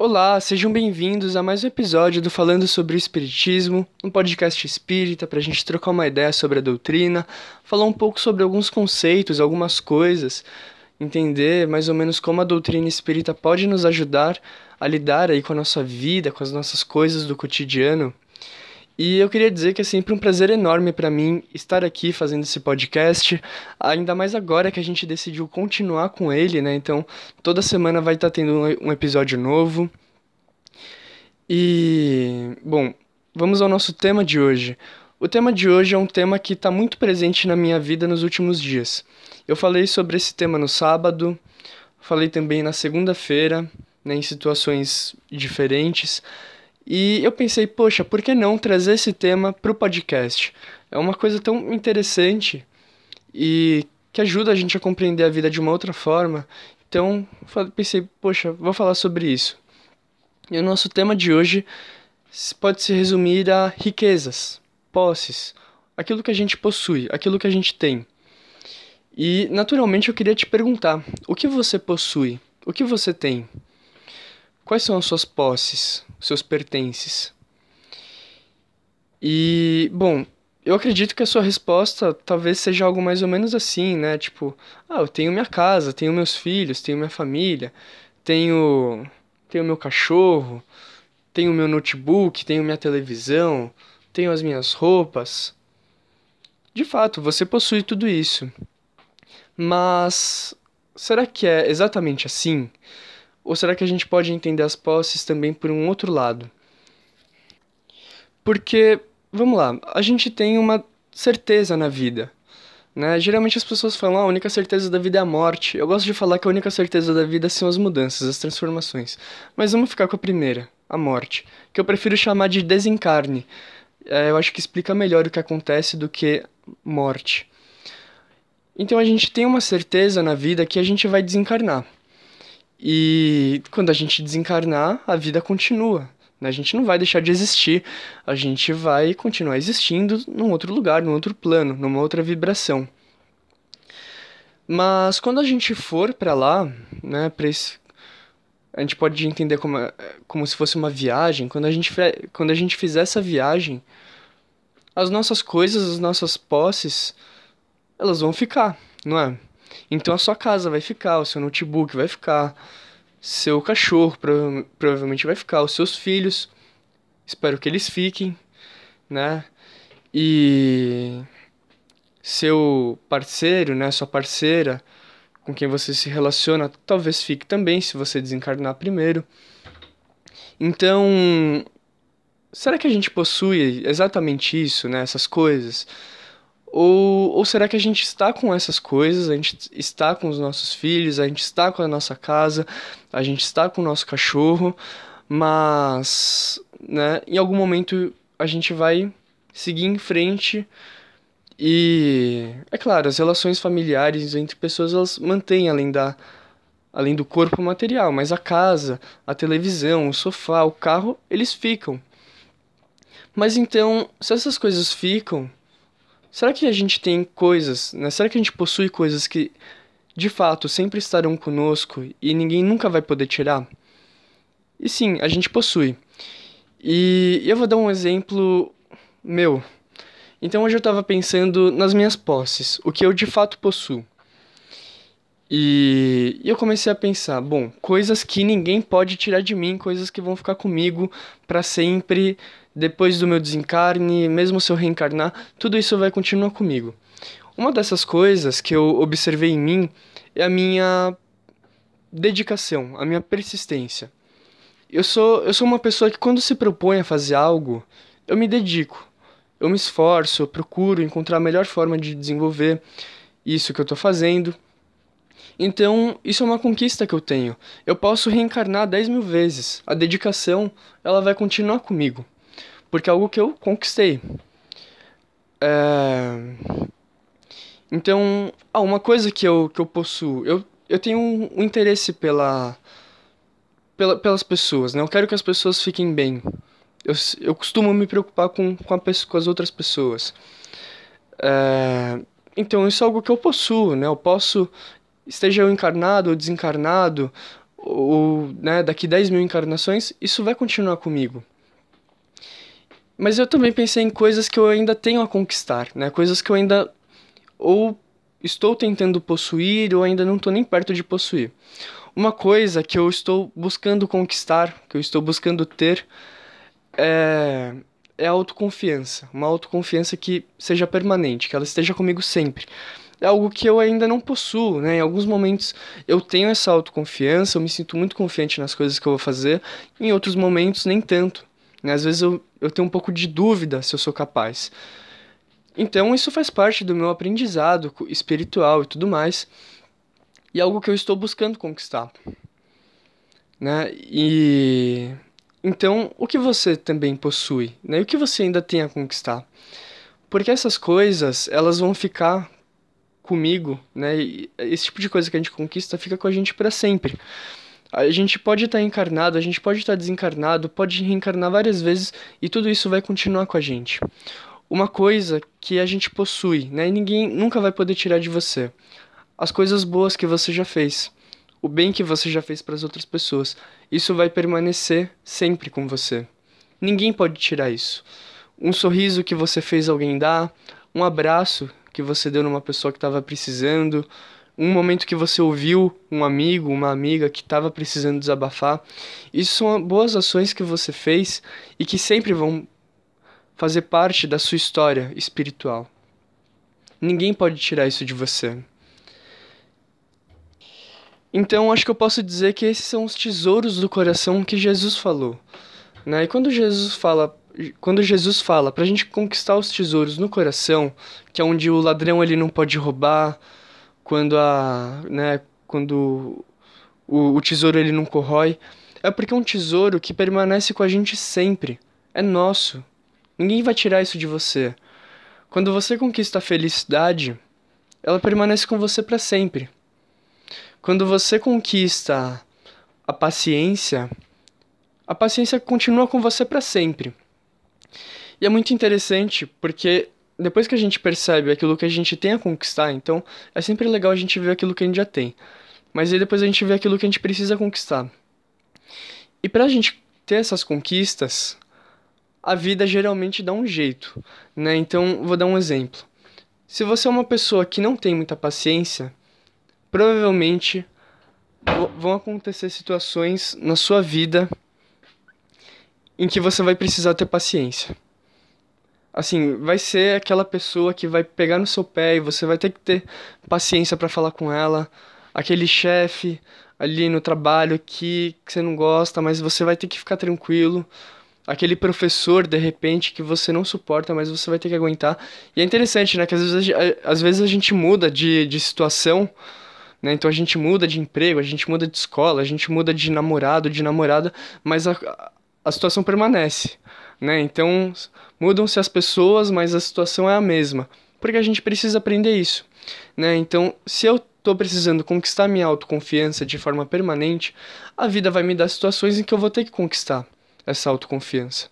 Olá, sejam bem-vindos a mais um episódio do Falando sobre o Espiritismo, um podcast espírita para a gente trocar uma ideia sobre a doutrina, falar um pouco sobre alguns conceitos, algumas coisas, entender mais ou menos como a doutrina espírita pode nos ajudar a lidar aí com a nossa vida, com as nossas coisas do cotidiano. E eu queria dizer que é sempre um prazer enorme para mim estar aqui fazendo esse podcast, ainda mais agora que a gente decidiu continuar com ele, né? Então, toda semana vai estar tendo um episódio novo. E, bom, vamos ao nosso tema de hoje. O tema de hoje é um tema que está muito presente na minha vida nos últimos dias. Eu falei sobre esse tema no sábado, falei também na segunda-feira, né, em situações diferentes. E eu pensei, poxa, por que não trazer esse tema para o podcast? É uma coisa tão interessante e que ajuda a gente a compreender a vida de uma outra forma. Então, pensei, poxa, vou falar sobre isso. E o nosso tema de hoje pode se resumir a riquezas, posses, aquilo que a gente possui, aquilo que a gente tem. E, naturalmente, eu queria te perguntar: o que você possui? O que você tem? Quais são as suas posses, seus pertences? E, bom, eu acredito que a sua resposta talvez seja algo mais ou menos assim, né? Tipo, ah, eu tenho minha casa, tenho meus filhos, tenho minha família, tenho tenho meu cachorro, tenho meu notebook, tenho minha televisão, tenho as minhas roupas. De fato, você possui tudo isso. Mas será que é exatamente assim? Ou será que a gente pode entender as posses também por um outro lado? Porque, vamos lá, a gente tem uma certeza na vida. Né? Geralmente as pessoas falam, ah, a única certeza da vida é a morte. Eu gosto de falar que a única certeza da vida são as mudanças, as transformações. Mas vamos ficar com a primeira, a morte, que eu prefiro chamar de desencarne. É, eu acho que explica melhor o que acontece do que morte. Então a gente tem uma certeza na vida que a gente vai desencarnar. E quando a gente desencarnar, a vida continua. Né? A gente não vai deixar de existir, a gente vai continuar existindo num outro lugar, num outro plano, numa outra vibração. Mas quando a gente for para lá, né, para esse a gente pode entender como, como se fosse uma viagem. Quando a, gente, quando a gente fizer essa viagem, as nossas coisas, as nossas posses, elas vão ficar, não é? Então a sua casa vai ficar, o seu notebook vai ficar, seu cachorro prova provavelmente vai ficar, os seus filhos, espero que eles fiquem, né? E seu parceiro, né, sua parceira com quem você se relaciona, talvez fique também se você desencarnar primeiro. Então, será que a gente possui exatamente isso, né, essas coisas? Ou, ou será que a gente está com essas coisas, a gente está com os nossos filhos, a gente está com a nossa casa, a gente está com o nosso cachorro, mas né, em algum momento a gente vai seguir em frente e é claro, as relações familiares entre pessoas elas mantêm além da além do corpo material, mas a casa, a televisão, o sofá, o carro, eles ficam. Mas então, se essas coisas ficam, Será que a gente tem coisas, né? Será que a gente possui coisas que de fato sempre estarão conosco e ninguém nunca vai poder tirar? E sim, a gente possui. E eu vou dar um exemplo meu. Então hoje eu estava pensando nas minhas posses, o que eu de fato possuo. E eu comecei a pensar, bom, coisas que ninguém pode tirar de mim, coisas que vão ficar comigo para sempre, depois do meu desencarne, mesmo se eu reencarnar, tudo isso vai continuar comigo. Uma dessas coisas que eu observei em mim é a minha dedicação, a minha persistência. Eu sou, eu sou uma pessoa que quando se propõe a fazer algo, eu me dedico. Eu me esforço, eu procuro encontrar a melhor forma de desenvolver isso que eu estou fazendo. Então, isso é uma conquista que eu tenho. Eu posso reencarnar 10 mil vezes. A dedicação, ela vai continuar comigo porque é algo que eu conquistei. É... Então, ah, uma coisa que eu, que eu possuo, eu, eu tenho um, um interesse pela, pela, pelas pessoas, né? Eu quero que as pessoas fiquem bem. Eu, eu costumo me preocupar com, com, a, com as outras pessoas. É... Então, isso é algo que eu possuo, né? Eu posso, esteja eu encarnado ou desencarnado, ou né, daqui 10 mil encarnações, isso vai continuar comigo. Mas eu também pensei em coisas que eu ainda tenho a conquistar, né? Coisas que eu ainda ou estou tentando possuir ou ainda não estou nem perto de possuir. Uma coisa que eu estou buscando conquistar, que eu estou buscando ter, é, é a autoconfiança. Uma autoconfiança que seja permanente, que ela esteja comigo sempre. É algo que eu ainda não possuo, né? Em alguns momentos eu tenho essa autoconfiança, eu me sinto muito confiante nas coisas que eu vou fazer, em outros momentos nem tanto. Né? Às vezes eu, eu tenho um pouco de dúvida se eu sou capaz. Então isso faz parte do meu aprendizado espiritual e tudo mais. E é algo que eu estou buscando conquistar. Né? E então, o que você também possui, né? E o que você ainda tem a conquistar? Porque essas coisas, elas vão ficar comigo, né? E esse tipo de coisa que a gente conquista fica com a gente para sempre. A gente pode estar tá encarnado, a gente pode estar tá desencarnado, pode reencarnar várias vezes e tudo isso vai continuar com a gente uma coisa que a gente possui, né? E ninguém nunca vai poder tirar de você. As coisas boas que você já fez, o bem que você já fez para as outras pessoas. Isso vai permanecer sempre com você. Ninguém pode tirar isso. Um sorriso que você fez alguém dar, um abraço que você deu numa pessoa que estava precisando, um momento que você ouviu um amigo, uma amiga que estava precisando desabafar. Isso são boas ações que você fez e que sempre vão fazer parte da sua história espiritual. Ninguém pode tirar isso de você. Então, acho que eu posso dizer que esses são os tesouros do coração que Jesus falou. Né? E quando Jesus fala, quando Jesus fala para a gente conquistar os tesouros no coração, que é onde o ladrão ele não pode roubar, quando a, né, quando o, o tesouro ele não corrói, é porque é um tesouro que permanece com a gente sempre. É nosso. Ninguém vai tirar isso de você. Quando você conquista a felicidade, ela permanece com você para sempre. Quando você conquista a paciência, a paciência continua com você para sempre. E é muito interessante porque depois que a gente percebe aquilo que a gente tem a conquistar, então é sempre legal a gente ver aquilo que a gente já tem. Mas aí depois a gente vê aquilo que a gente precisa conquistar. E pra gente ter essas conquistas, a vida geralmente dá um jeito, né? Então, vou dar um exemplo. Se você é uma pessoa que não tem muita paciência, provavelmente vão acontecer situações na sua vida em que você vai precisar ter paciência. Assim, vai ser aquela pessoa que vai pegar no seu pé e você vai ter que ter paciência para falar com ela, aquele chefe ali no trabalho que, que você não gosta, mas você vai ter que ficar tranquilo aquele professor, de repente, que você não suporta, mas você vai ter que aguentar. E é interessante, né? Que às vezes a, às vezes a gente muda de, de situação, né? Então a gente muda de emprego, a gente muda de escola, a gente muda de namorado, de namorada, mas a, a situação permanece, né? Então mudam-se as pessoas, mas a situação é a mesma. Porque a gente precisa aprender isso, né? Então, se eu estou precisando conquistar minha autoconfiança de forma permanente, a vida vai me dar situações em que eu vou ter que conquistar essa autoconfiança.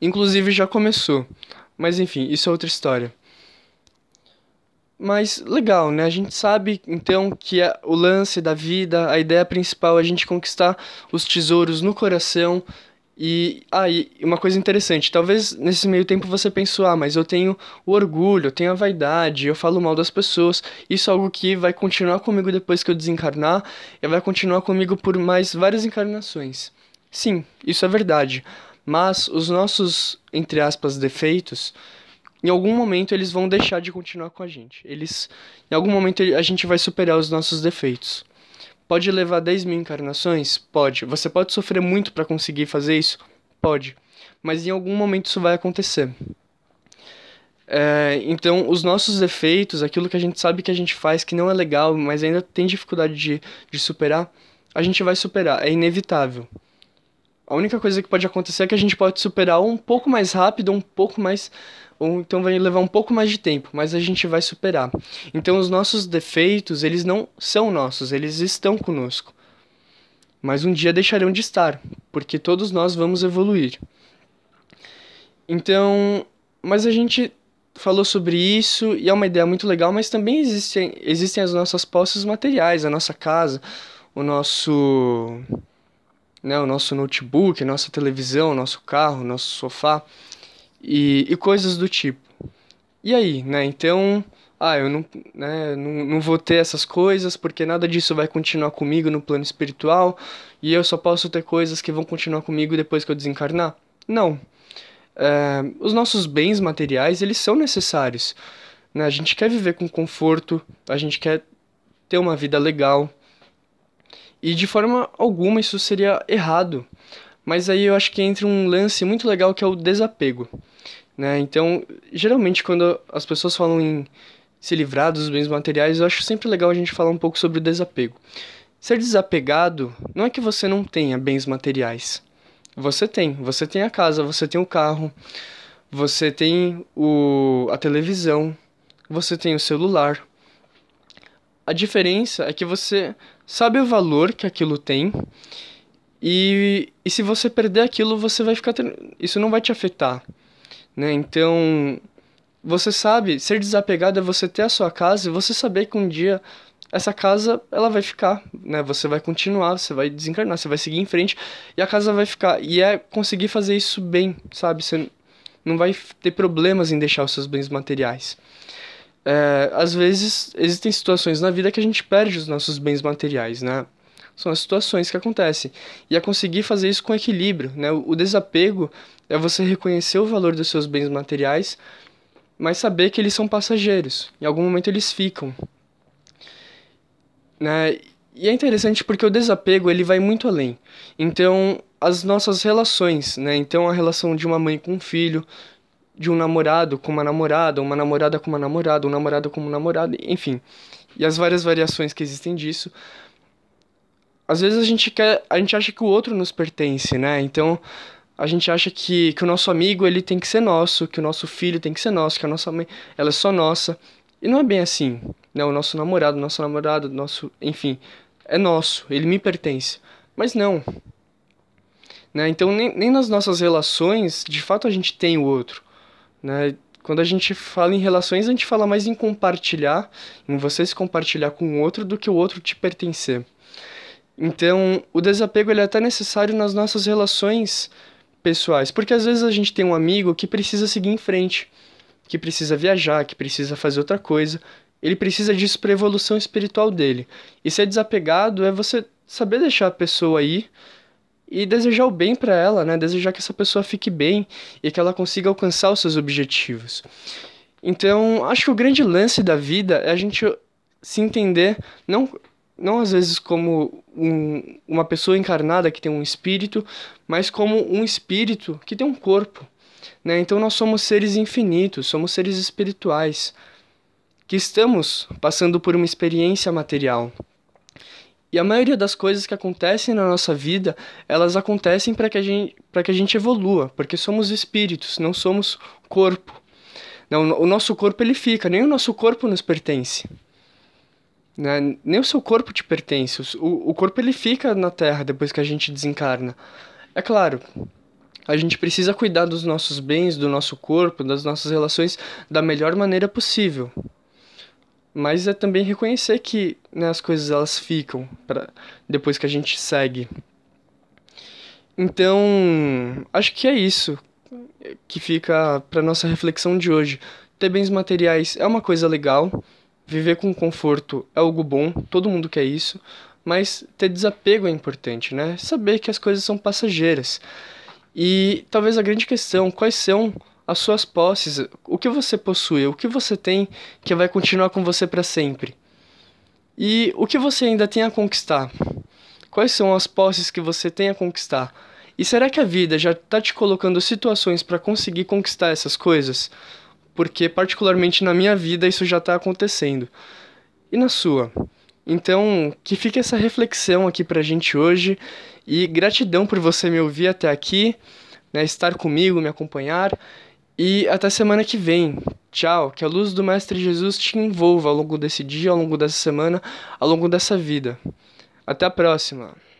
Inclusive já começou, mas enfim, isso é outra história. Mas legal, né? A gente sabe então que é o lance da vida, a ideia principal é a gente conquistar os tesouros no coração. E aí, ah, uma coisa interessante, talvez nesse meio tempo você pensou, ah, mas eu tenho o orgulho, eu tenho a vaidade, eu falo mal das pessoas. Isso é algo que vai continuar comigo depois que eu desencarnar e vai continuar comigo por mais várias encarnações. Sim, isso é verdade. Mas os nossos, entre aspas, defeitos, em algum momento eles vão deixar de continuar com a gente. Eles, em algum momento a gente vai superar os nossos defeitos. Pode levar 10 mil encarnações? Pode. Você pode sofrer muito para conseguir fazer isso? Pode. Mas em algum momento isso vai acontecer. É, então, os nossos defeitos, aquilo que a gente sabe que a gente faz que não é legal, mas ainda tem dificuldade de, de superar, a gente vai superar. É inevitável. A única coisa que pode acontecer é que a gente pode superar um pouco mais rápido, um pouco mais. Ou então vai levar um pouco mais de tempo, mas a gente vai superar. Então os nossos defeitos, eles não são nossos, eles estão conosco. Mas um dia deixarão de estar, porque todos nós vamos evoluir. Então, mas a gente falou sobre isso e é uma ideia muito legal, mas também existem, existem as nossas posses materiais, a nossa casa, o nosso né, o nosso notebook, a nossa televisão, nosso carro, nosso sofá e, e coisas do tipo. E aí, né? Então, ah, eu não, né, não, não vou ter essas coisas porque nada disso vai continuar comigo no plano espiritual e eu só posso ter coisas que vão continuar comigo depois que eu desencarnar? Não. É, os nossos bens materiais, eles são necessários. Né? A gente quer viver com conforto, a gente quer ter uma vida legal. E de forma alguma isso seria errado. Mas aí eu acho que entra um lance muito legal que é o desapego. Né? Então, geralmente quando as pessoas falam em se livrar dos bens materiais, eu acho sempre legal a gente falar um pouco sobre o desapego. Ser desapegado não é que você não tenha bens materiais. Você tem. Você tem a casa, você tem o carro, você tem o, a televisão, você tem o celular. A diferença é que você sabe o valor que aquilo tem e, e se você perder aquilo, você vai ficar. Isso não vai te afetar. Né? Então, você sabe, ser desapegado é você ter a sua casa e você saber que um dia essa casa ela vai ficar, né? Você vai continuar, você vai desencarnar, você vai seguir em frente e a casa vai ficar. E é conseguir fazer isso bem, sabe? Você não vai ter problemas em deixar os seus bens materiais. É, às vezes existem situações na vida que a gente perde os nossos bens materiais, né? São as situações que acontecem. E é conseguir fazer isso com equilíbrio, né? O desapego é você reconhecer o valor dos seus bens materiais, mas saber que eles são passageiros. Em algum momento eles ficam. Né? E é interessante porque o desapego ele vai muito além. Então, as nossas relações, né? Então, a relação de uma mãe com um filho, de um namorado com uma namorada, uma namorada com uma namorada, um namorado com um namorado, enfim. E as várias variações que existem disso. Às vezes a gente quer, a gente acha que o outro nos pertence, né? Então, a gente acha que, que o nosso amigo ele tem que ser nosso, que o nosso filho tem que ser nosso, que a nossa mãe ela é só nossa. E não é bem assim. Né? O nosso namorado, nosso namorado, nosso. Enfim, é nosso, ele me pertence. Mas não. Né? Então, nem, nem nas nossas relações, de fato, a gente tem o outro. Né? Quando a gente fala em relações, a gente fala mais em compartilhar, em você se compartilhar com o outro, do que o outro te pertencer. Então, o desapego ele é até necessário nas nossas relações pessoais, porque às vezes a gente tem um amigo que precisa seguir em frente que precisa viajar, que precisa fazer outra coisa. Ele precisa disso para evolução espiritual dele. E ser desapegado é você saber deixar a pessoa aí e desejar o bem para ela, né? Desejar que essa pessoa fique bem e que ela consiga alcançar os seus objetivos. Então, acho que o grande lance da vida é a gente se entender não não às vezes como um, uma pessoa encarnada que tem um espírito, mas como um espírito que tem um corpo. Né? Então nós somos seres infinitos, somos seres espirituais, que estamos passando por uma experiência material. E a maioria das coisas que acontecem na nossa vida, elas acontecem para que, a gente, que a gente evolua, porque somos espíritos, não somos corpo. Não, o nosso corpo ele fica, nem o nosso corpo nos pertence. Né? Nem o seu corpo te pertence. O, o corpo ele fica na Terra depois que a gente desencarna. É claro, a gente precisa cuidar dos nossos bens, do nosso corpo, das nossas relações da melhor maneira possível. Mas é também reconhecer que né, as coisas elas ficam pra, depois que a gente segue. Então, acho que é isso que fica para nossa reflexão de hoje. Ter bens materiais é uma coisa legal, viver com conforto é algo bom, todo mundo quer isso, mas ter desapego é importante, né? Saber que as coisas são passageiras. E talvez a grande questão, quais são as suas posses, o que você possui, o que você tem que vai continuar com você para sempre. E o que você ainda tem a conquistar? Quais são as posses que você tem a conquistar? E será que a vida já está te colocando situações para conseguir conquistar essas coisas? Porque, particularmente na minha vida, isso já está acontecendo. E na sua? Então, que fique essa reflexão aqui pra gente hoje e gratidão por você me ouvir até aqui, né, estar comigo, me acompanhar e até semana que vem. Tchau, que a luz do Mestre Jesus te envolva ao longo desse dia, ao longo dessa semana, ao longo dessa vida. Até a próxima.